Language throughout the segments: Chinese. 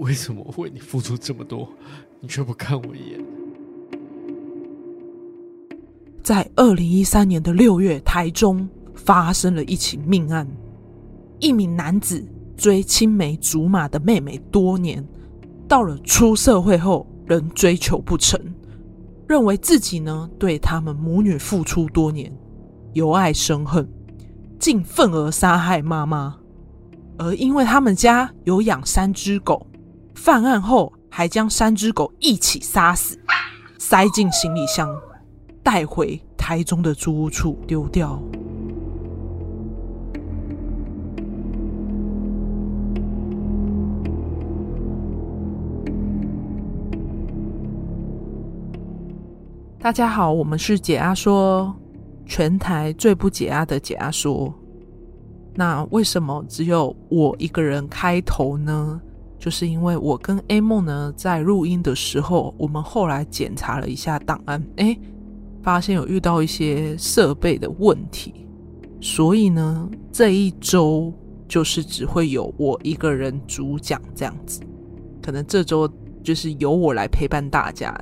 为什么为你付出这么多，你却不看我一眼？在二零一三年的六月，台中发生了一起命案，一名男子追青梅竹马的妹妹多年，到了出社会后仍追求不成，认为自己呢对他们母女付出多年，由爱生恨，竟愤而杀害妈妈。而因为他们家有养三只狗，犯案后还将三只狗一起杀死，塞进行李箱。带回台中的租屋处丢掉。大家好，我们是解压说，全台最不解压的解压说。那为什么只有我一个人开头呢？就是因为我跟 A 梦呢，在录音的时候，我们后来检查了一下档案，哎。发现有遇到一些设备的问题，所以呢，这一周就是只会有我一个人主讲这样子。可能这周就是由我来陪伴大家。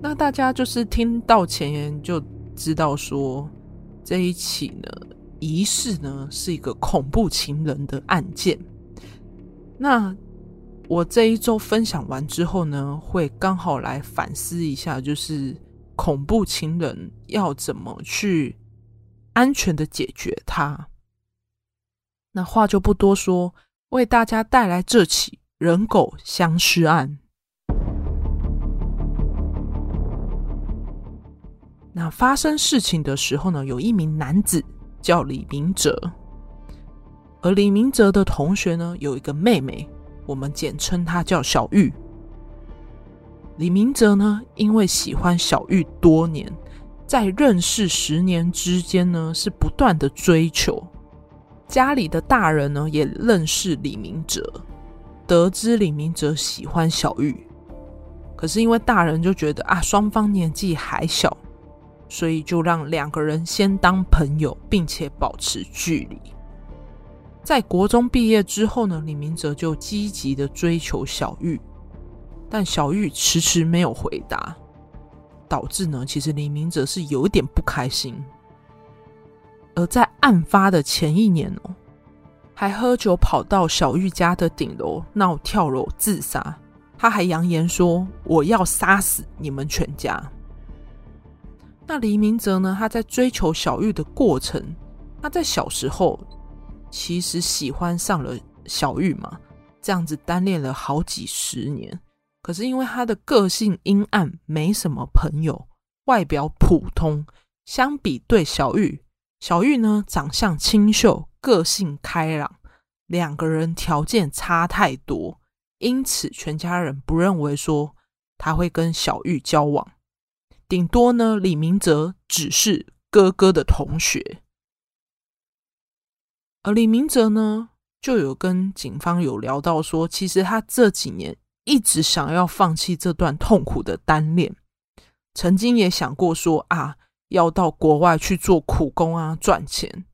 那大家就是听到前言就知道说，这一起呢，疑似呢是一个恐怖情人的案件。那我这一周分享完之后呢，会刚好来反思一下，就是。恐怖情人要怎么去安全的解决它？那话就不多说，为大家带来这起人狗相尸案。那发生事情的时候呢，有一名男子叫李明哲，而李明哲的同学呢，有一个妹妹，我们简称他叫小玉。李明哲呢，因为喜欢小玉多年，在认识十年之间呢，是不断的追求。家里的大人呢，也认识李明哲，得知李明哲喜欢小玉，可是因为大人就觉得啊，双方年纪还小，所以就让两个人先当朋友，并且保持距离。在国中毕业之后呢，李明哲就积极的追求小玉。但小玉迟迟没有回答，导致呢，其实李明哲是有一点不开心。而在案发的前一年哦，还喝酒跑到小玉家的顶楼闹跳楼自杀，他还扬言说：“我要杀死你们全家。”那李明哲呢，他在追求小玉的过程，他在小时候其实喜欢上了小玉嘛，这样子单恋了好几十年。可是因为他的个性阴暗，没什么朋友，外表普通。相比对小玉，小玉呢，长相清秀，个性开朗，两个人条件差太多，因此全家人不认为说他会跟小玉交往。顶多呢，李明哲只是哥哥的同学，而李明哲呢，就有跟警方有聊到说，其实他这几年。一直想要放弃这段痛苦的单恋，曾经也想过说啊，要到国外去做苦工啊，赚钱。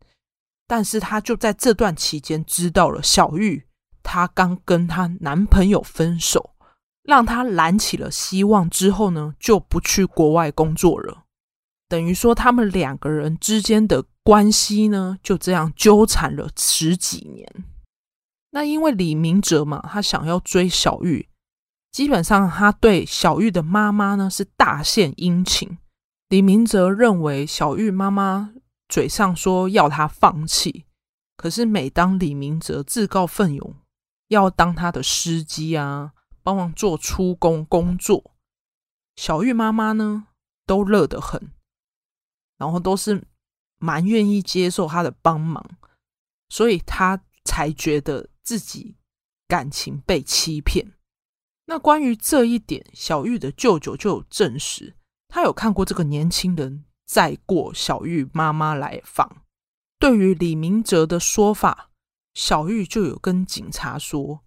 但是他就在这段期间知道了小玉，她刚跟她男朋友分手，让她燃起了希望。之后呢，就不去国外工作了。等于说，他们两个人之间的关系呢，就这样纠缠了十几年。那因为李明哲嘛，他想要追小玉。基本上，他对小玉的妈妈呢是大献殷勤。李明哲认为小玉妈妈嘴上说要他放弃，可是每当李明哲自告奋勇要当他的司机啊，帮忙做出工工作，小玉妈妈呢都乐得很，然后都是蛮愿意接受他的帮忙，所以他才觉得自己感情被欺骗。那关于这一点，小玉的舅舅就有证实，他有看过这个年轻人载过小玉妈妈来访。对于李明哲的说法，小玉就有跟警察说，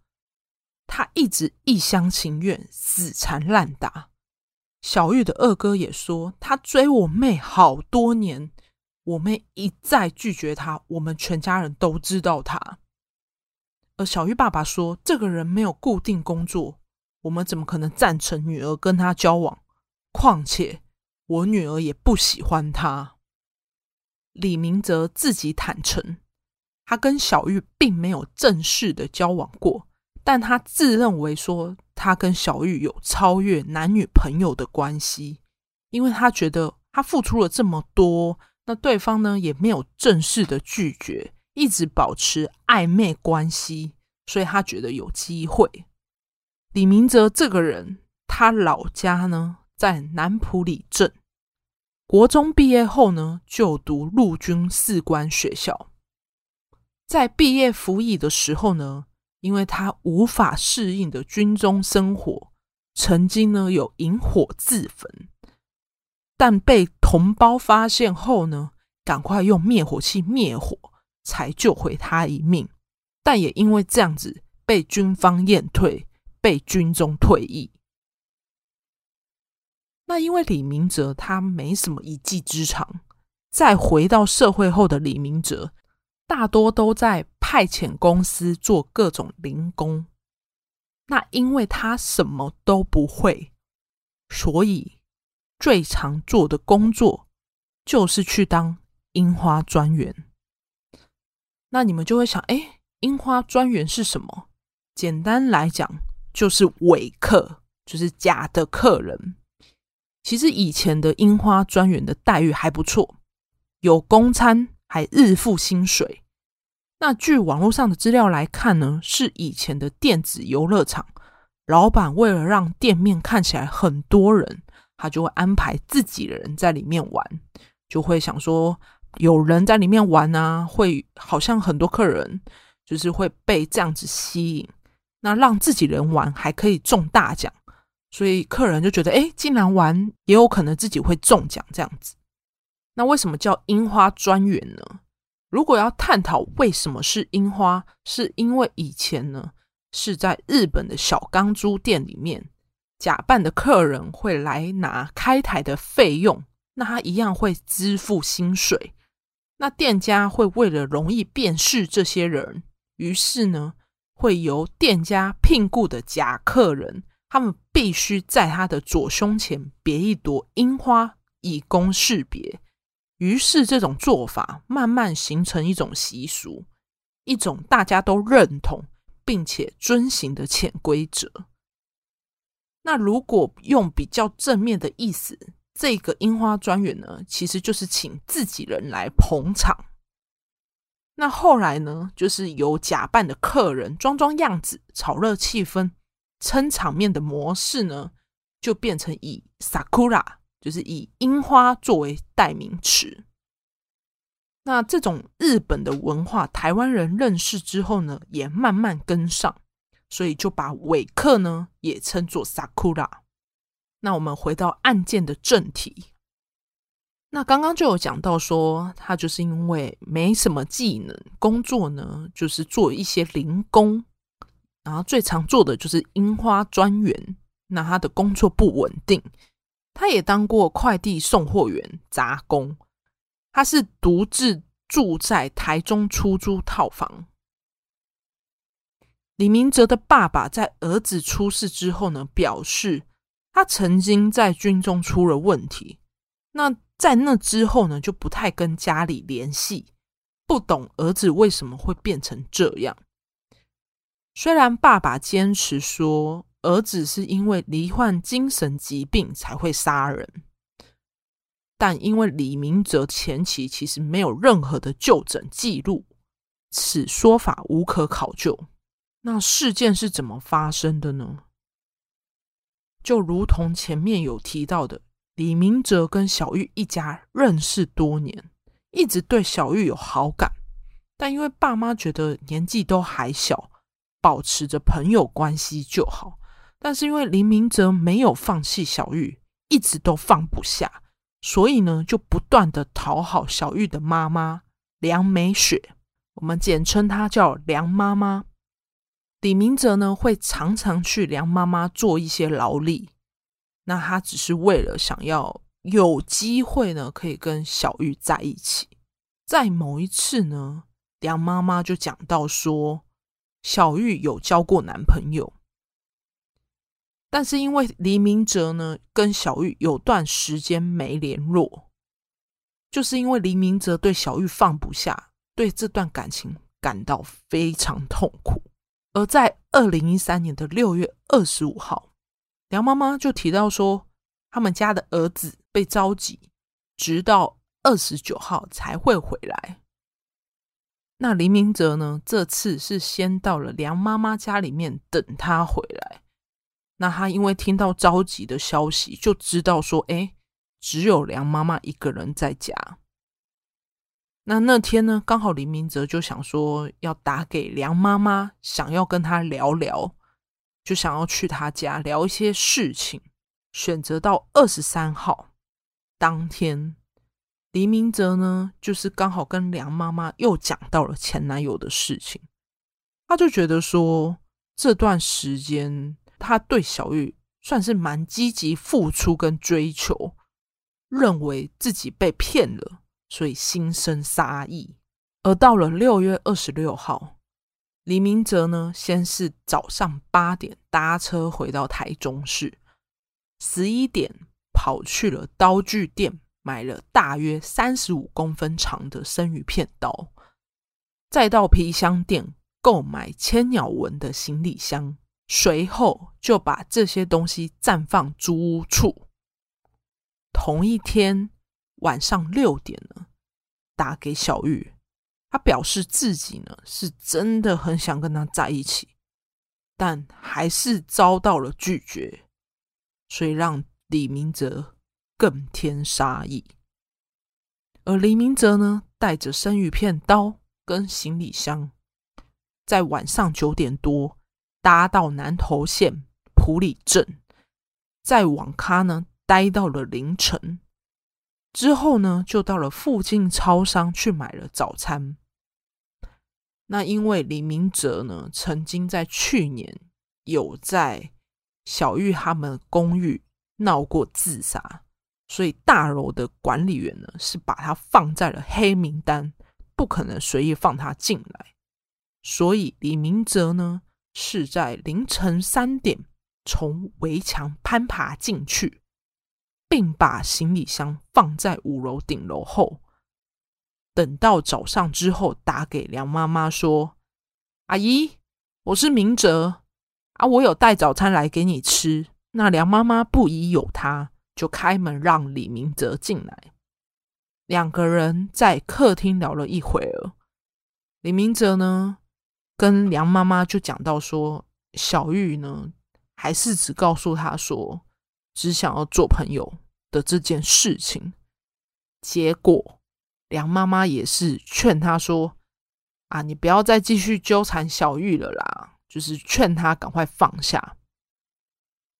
他一直一厢情愿、死缠烂打。小玉的二哥也说，他追我妹好多年，我妹一再拒绝他，我们全家人都知道他。而小玉爸爸说：“这个人没有固定工作，我们怎么可能赞成女儿跟他交往？况且我女儿也不喜欢他。”李明哲自己坦诚，他跟小玉并没有正式的交往过，但他自认为说他跟小玉有超越男女朋友的关系，因为他觉得他付出了这么多，那对方呢也没有正式的拒绝。一直保持暧昧关系，所以他觉得有机会。李明哲这个人，他老家呢在南浦里镇，国中毕业后呢就读陆军士官学校。在毕业服役的时候呢，因为他无法适应的军中生活，曾经呢有引火自焚，但被同胞发现后呢，赶快用灭火器灭火。才救回他一命，但也因为这样子被军方验退，被军中退役。那因为李明哲他没什么一技之长，再回到社会后的李明哲，大多都在派遣公司做各种零工。那因为他什么都不会，所以最常做的工作就是去当樱花专员。那你们就会想，哎，樱花专员是什么？简单来讲，就是伪客，就是假的客人。其实以前的樱花专员的待遇还不错，有公餐，还日付薪水。那据网络上的资料来看呢，是以前的电子游乐场，老板为了让店面看起来很多人，他就会安排自己的人在里面玩，就会想说。有人在里面玩啊，会好像很多客人就是会被这样子吸引，那让自己人玩还可以中大奖，所以客人就觉得，哎，既然玩，也有可能自己会中奖这样子。那为什么叫樱花专员呢？如果要探讨为什么是樱花，是因为以前呢是在日本的小钢珠店里面，假扮的客人会来拿开台的费用，那他一样会支付薪水。那店家会为了容易辨识这些人，于是呢，会由店家聘雇的假客人，他们必须在他的左胸前别一朵樱花，以供识别。于是这种做法慢慢形成一种习俗，一种大家都认同并且遵行的潜规则。那如果用比较正面的意思，这个樱花专员呢，其实就是请自己人来捧场。那后来呢，就是由假扮的客人装装样子，炒热气氛、撑场面的模式呢，就变成以 sakura，就是以樱花作为代名词。那这种日本的文化，台湾人认识之后呢，也慢慢跟上，所以就把尾客呢也称作 sakura。那我们回到案件的正题。那刚刚就有讲到说，他就是因为没什么技能，工作呢就是做一些零工，然后最常做的就是樱花专员。那他的工作不稳定，他也当过快递送货员、杂工。他是独自住在台中出租套房。李明哲的爸爸在儿子出事之后呢，表示。他曾经在军中出了问题，那在那之后呢，就不太跟家里联系，不懂儿子为什么会变成这样。虽然爸爸坚持说儿子是因为罹患精神疾病才会杀人，但因为李明哲前期其实没有任何的就诊记录，此说法无可考究。那事件是怎么发生的呢？就如同前面有提到的，李明哲跟小玉一家认识多年，一直对小玉有好感，但因为爸妈觉得年纪都还小，保持着朋友关系就好。但是因为李明哲没有放弃小玉，一直都放不下，所以呢，就不断的讨好小玉的妈妈梁美雪，我们简称她叫梁妈妈。李明哲呢，会常常去梁妈妈做一些劳力，那他只是为了想要有机会呢，可以跟小玉在一起。在某一次呢，梁妈妈就讲到说，小玉有交过男朋友，但是因为黎明哲呢跟小玉有段时间没联络，就是因为黎明哲对小玉放不下，对这段感情感到非常痛苦。而在二零一三年的六月二十五号，梁妈妈就提到说，他们家的儿子被召集，直到二十九号才会回来。那黎明哲呢？这次是先到了梁妈妈家里面等他回来。那他因为听到着急的消息，就知道说，哎，只有梁妈妈一个人在家。那那天呢，刚好黎明哲就想说要打给梁妈妈，想要跟他聊聊，就想要去他家聊一些事情。选择到二十三号当天。黎明哲呢，就是刚好跟梁妈妈又讲到了前男友的事情，他就觉得说，这段时间他对小玉算是蛮积极付出跟追求，认为自己被骗了，所以心生杀意。而到了六月二十六号，李明哲呢，先是早上八点搭车回到台中市，十一点跑去了刀具店。买了大约三十五公分长的生鱼片刀，再到皮箱店购买千鸟纹的行李箱，随后就把这些东西暂放租屋处。同一天晚上六点呢，打给小玉，他表示自己呢是真的很想跟他在一起，但还是遭到了拒绝，所以让李明哲。更添杀意，而李明哲呢，带着生鱼片刀跟行李箱，在晚上九点多搭到南投县埔里镇，在网咖呢待到了凌晨，之后呢就到了附近超商去买了早餐。那因为李明哲呢，曾经在去年有在小玉他们公寓闹过自杀。所以大楼的管理员呢，是把他放在了黑名单，不可能随意放他进来。所以李明哲呢，是在凌晨三点从围墙攀爬进去，并把行李箱放在五楼顶楼后，等到早上之后打给梁妈妈说：“阿姨，我是明哲啊，我有带早餐来给你吃。”那梁妈妈不疑有他。就开门让李明哲进来，两个人在客厅聊了一会儿。李明哲呢，跟梁妈妈就讲到说，小玉呢，还是只告诉他说，只想要做朋友的这件事情。结果梁妈妈也是劝他说，啊，你不要再继续纠缠小玉了啦，就是劝他赶快放下。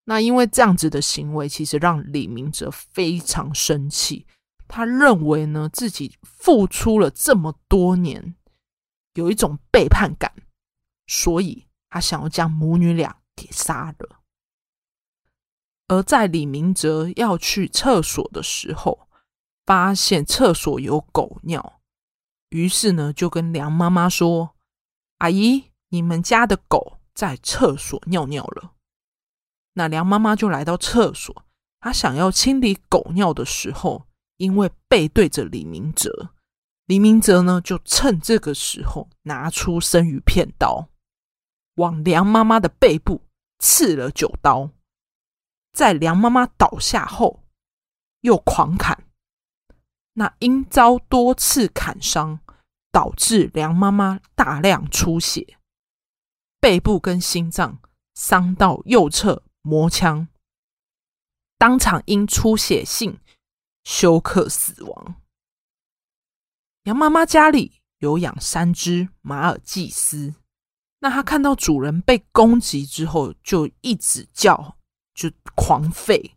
那因为这样子的行为，其实让李明哲非常生气。他认为呢，自己付出了这么多年，有一种背叛感，所以他想要将母女俩给杀了。而在李明哲要去厕所的时候，发现厕所有狗尿，于是呢，就跟梁妈妈说：“阿姨，你们家的狗在厕所尿尿了。”那梁妈妈就来到厕所，她想要清理狗尿的时候，因为背对着李明哲，李明哲呢就趁这个时候拿出生鱼片刀，往梁妈妈的背部刺了九刀，在梁妈妈倒下后又狂砍，那因遭多次砍伤，导致梁妈妈大量出血，背部跟心脏伤到右侧。磨枪，当场因出血性休克死亡。杨妈妈家里有养三只马尔济斯，那他看到主人被攻击之后，就一直叫，就狂吠。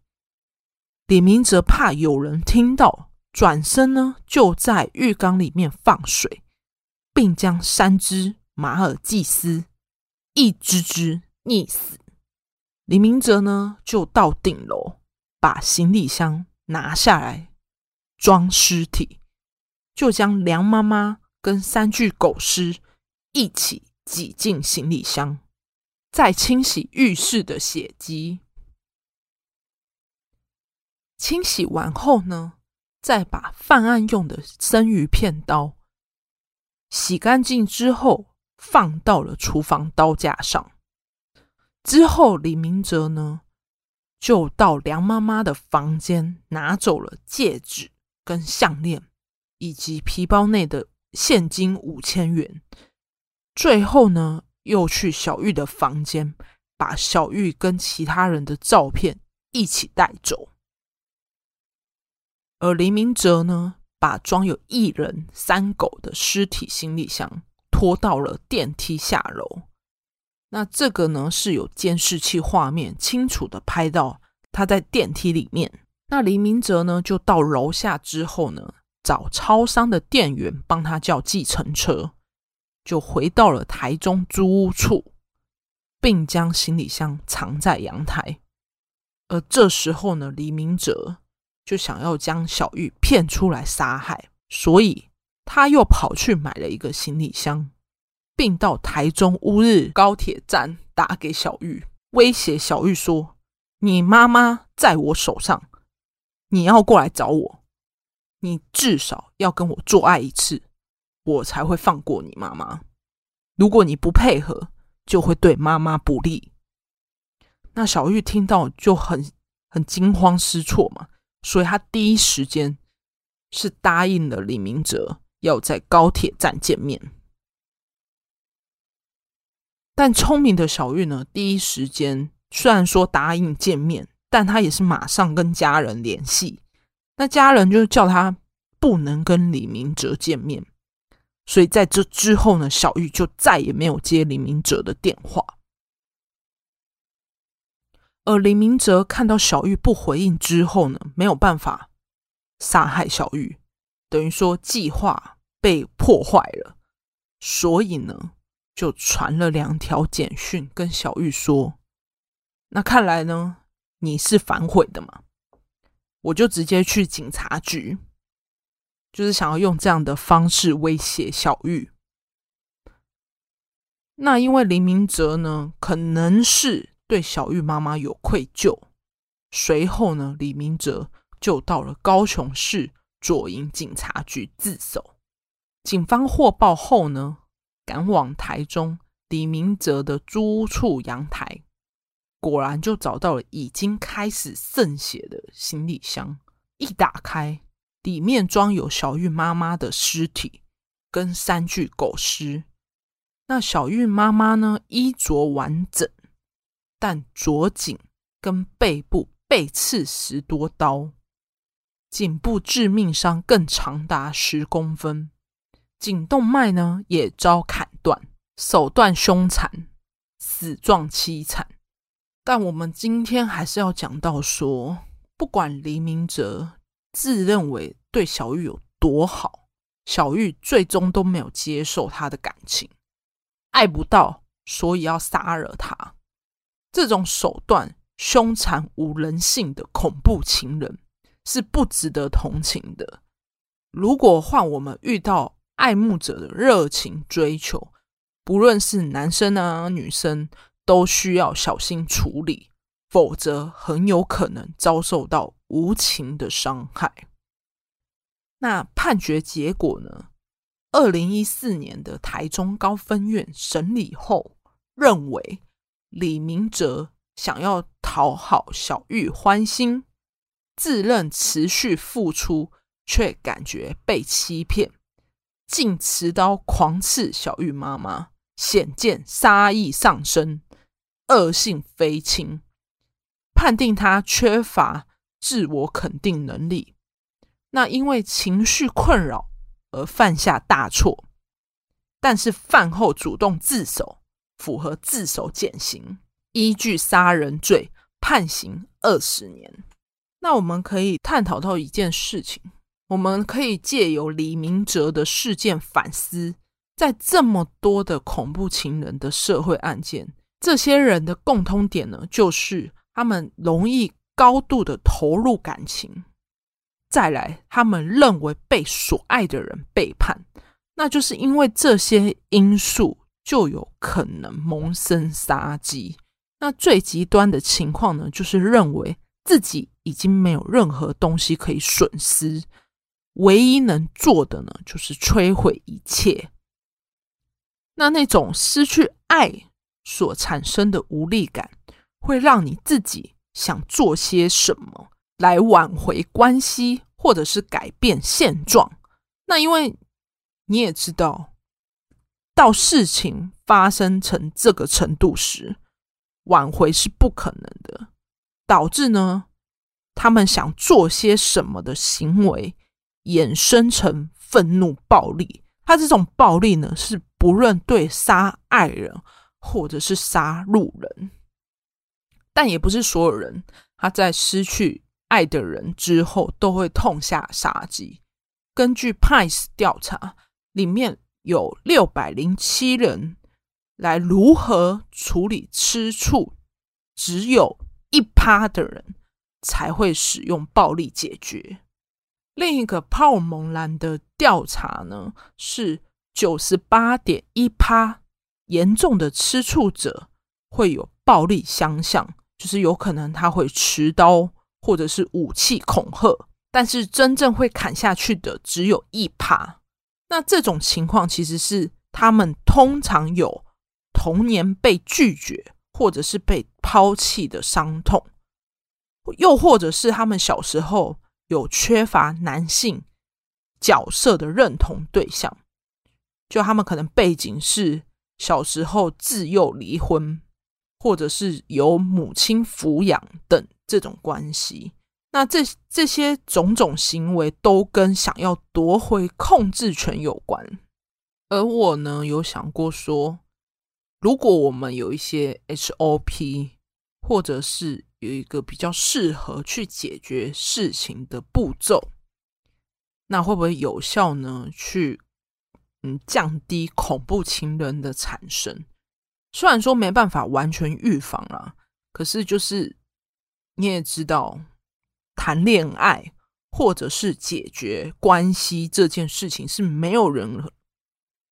李明哲怕有人听到，转身呢就在浴缸里面放水，并将三只马尔济斯一只只溺死。李明哲呢，就到顶楼把行李箱拿下来装尸体，就将梁妈妈跟三具狗尸一起挤进行李箱，再清洗浴室的血迹。清洗完后呢，再把犯案用的生鱼片刀洗干净之后，放到了厨房刀架上。之后，李明哲呢，就到梁妈妈的房间，拿走了戒指跟项链，以及皮包内的现金五千元。最后呢，又去小玉的房间，把小玉跟其他人的照片一起带走。而黎明哲呢，把装有一人三狗的尸体行李箱拖到了电梯下楼。那这个呢，是有监视器画面清楚的拍到他在电梯里面。那黎明哲呢，就到楼下之后呢，找超商的店员帮他叫计程车，就回到了台中租屋处，并将行李箱藏在阳台。而这时候呢，黎明哲就想要将小玉骗出来杀害，所以他又跑去买了一个行李箱。并到台中乌日高铁站打给小玉，威胁小玉说：“你妈妈在我手上，你要过来找我，你至少要跟我做爱一次，我才会放过你妈妈。如果你不配合，就会对妈妈不利。”那小玉听到就很很惊慌失措嘛，所以她第一时间是答应了李明哲要在高铁站见面。但聪明的小玉呢，第一时间虽然说答应见面，但他也是马上跟家人联系。那家人就叫他不能跟李明哲见面，所以在这之后呢，小玉就再也没有接李明哲的电话。而李明哲看到小玉不回应之后呢，没有办法杀害小玉，等于说计划被破坏了，所以呢。就传了两条简讯跟小玉说：“那看来呢，你是反悔的嘛？我就直接去警察局，就是想要用这样的方式威胁小玉。那因为林明哲呢，可能是对小玉妈妈有愧疚，随后呢，李明哲就到了高雄市左营警察局自首。警方获报后呢，赶往台中李明哲的租屋处阳台，果然就找到了已经开始渗血的行李箱。一打开，里面装有小玉妈妈的尸体跟三具狗尸。那小玉妈妈呢，衣着完整，但左颈跟背部被刺十多刀，颈部致命伤更长达十公分。颈动脉呢也遭砍断，手段凶残，死状凄惨。但我们今天还是要讲到说，不管黎明哲自认为对小玉有多好，小玉最终都没有接受他的感情，爱不到，所以要杀了他。这种手段凶残无人性的恐怖情人是不值得同情的。如果换我们遇到，爱慕者的热情追求，不论是男生啊女生，都需要小心处理，否则很有可能遭受到无情的伤害。那判决结果呢？二零一四年的台中高分院审理后，认为李明哲想要讨好小玉欢心，自认持续付出，却感觉被欺骗。竟持刀狂刺小玉妈妈，显见杀意上升，恶性非轻，判定他缺乏自我肯定能力。那因为情绪困扰而犯下大错，但是饭后主动自首，符合自首减刑，依据杀人罪判刑二十年。那我们可以探讨到一件事情。我们可以借由李明哲的事件反思，在这么多的恐怖情人的社会案件，这些人的共通点呢，就是他们容易高度的投入感情，再来，他们认为被所爱的人背叛，那就是因为这些因素就有可能萌生杀机。那最极端的情况呢，就是认为自己已经没有任何东西可以损失，唯一能做的呢，就是摧毁一切。那那种失去爱所产生的无力感，会让你自己想做些什么来挽回关系，或者是改变现状。那因为你也知道，到事情发生成这个程度时，挽回是不可能的，导致呢，他们想做些什么的行为衍生成愤怒暴力。他这种暴力呢，是不论对杀爱人或者是杀路人，但也不是所有人他在失去爱的人之后都会痛下杀机。根据 PICE 调查，里面有六百零七人。来如何处理吃醋？只有一趴的人才会使用暴力解决。另一个帕尔蒙兰的调查呢，是九十八点一趴严重的吃醋者会有暴力相向，就是有可能他会持刀或者是武器恐吓，但是真正会砍下去的只有一趴。那这种情况其实是他们通常有。童年被拒绝，或者是被抛弃的伤痛，又或者是他们小时候有缺乏男性角色的认同对象，就他们可能背景是小时候自幼离婚，或者是由母亲抚养等这种关系。那这这些种种行为都跟想要夺回控制权有关。而我呢，有想过说。如果我们有一些 HOP，或者是有一个比较适合去解决事情的步骤，那会不会有效呢？去嗯降低恐怖情人的产生？虽然说没办法完全预防啦，可是就是你也知道，谈恋爱或者是解决关系这件事情是没有人。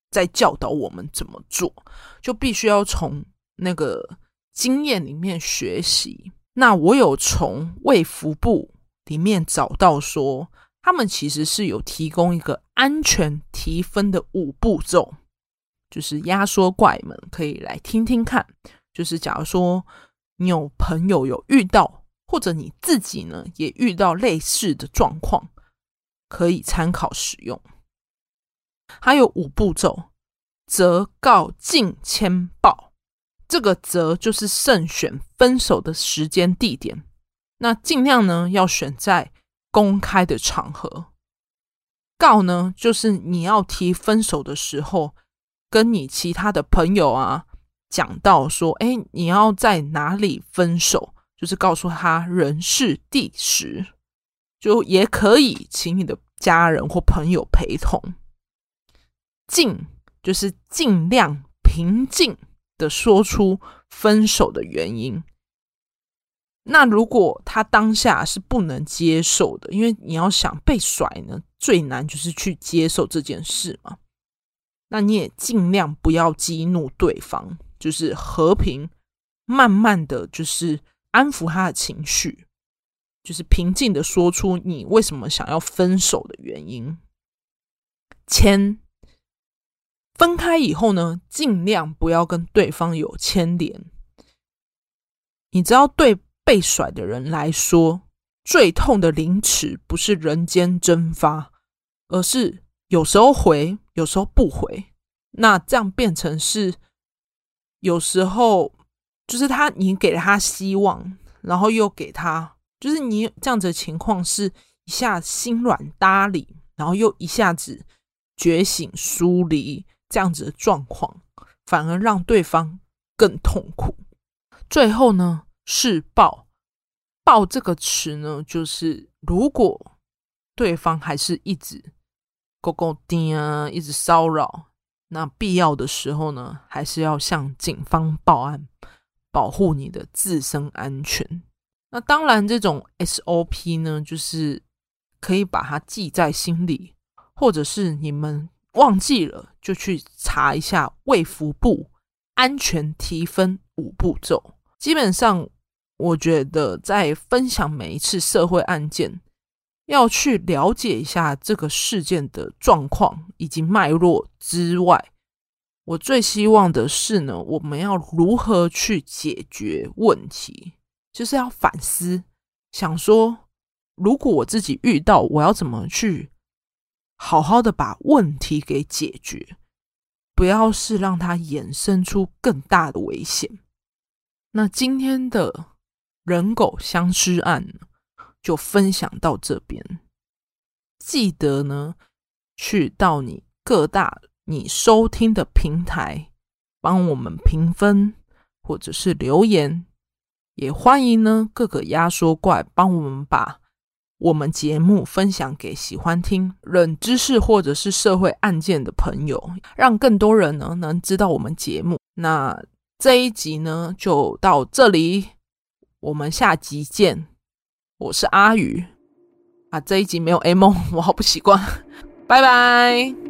在教导我们怎么做，就必须要从那个经验里面学习。那我有从卫福部里面找到说，他们其实是有提供一个安全提分的五步骤，就是压缩怪们可以来听听看。就是假如说你有朋友有遇到，或者你自己呢也遇到类似的状况，可以参考使用。还有五步骤：择、告、禁、签、报。这个择就是慎选分手的时间地点，那尽量呢要选在公开的场合。告呢，就是你要提分手的时候，跟你其他的朋友啊讲到说，哎，你要在哪里分手，就是告诉他人事地时，就也可以请你的家人或朋友陪同。尽就是尽量平静的说出分手的原因。那如果他当下是不能接受的，因为你要想被甩呢，最难就是去接受这件事嘛。那你也尽量不要激怒对方，就是和平、慢慢的就是安抚他的情绪，就是平静的说出你为什么想要分手的原因。签。分开以后呢，尽量不要跟对方有牵连。你知道，对被甩的人来说，最痛的凌迟不是人间蒸发，而是有时候回，有时候不回。那这样变成是，有时候就是他，你给了他希望，然后又给他，就是你这样子的情况是一下心软搭理，然后又一下子觉醒疏离。这样子的状况，反而让对方更痛苦。最后呢，是抱抱这个词呢，就是如果对方还是一直勾勾钉啊，一直骚扰，那必要的时候呢，还是要向警方报案，保护你的自身安全。那当然，这种 SOP 呢，就是可以把它记在心里，或者是你们。忘记了，就去查一下卫福部安全提分五步骤。基本上，我觉得在分享每一次社会案件，要去了解一下这个事件的状况以及脉络之外，我最希望的是呢，我们要如何去解决问题，就是要反思，想说，如果我自己遇到，我要怎么去。好好的把问题给解决，不要是让它衍生出更大的危险。那今天的人狗相尸案就分享到这边，记得呢去到你各大你收听的平台帮我们评分或者是留言，也欢迎呢各个压缩怪帮我们把。我们节目分享给喜欢听冷知识或者是社会案件的朋友，让更多人呢能知道我们节目。那这一集呢就到这里，我们下集见。我是阿宇啊，这一集没有 A 梦，我好不习惯，拜拜。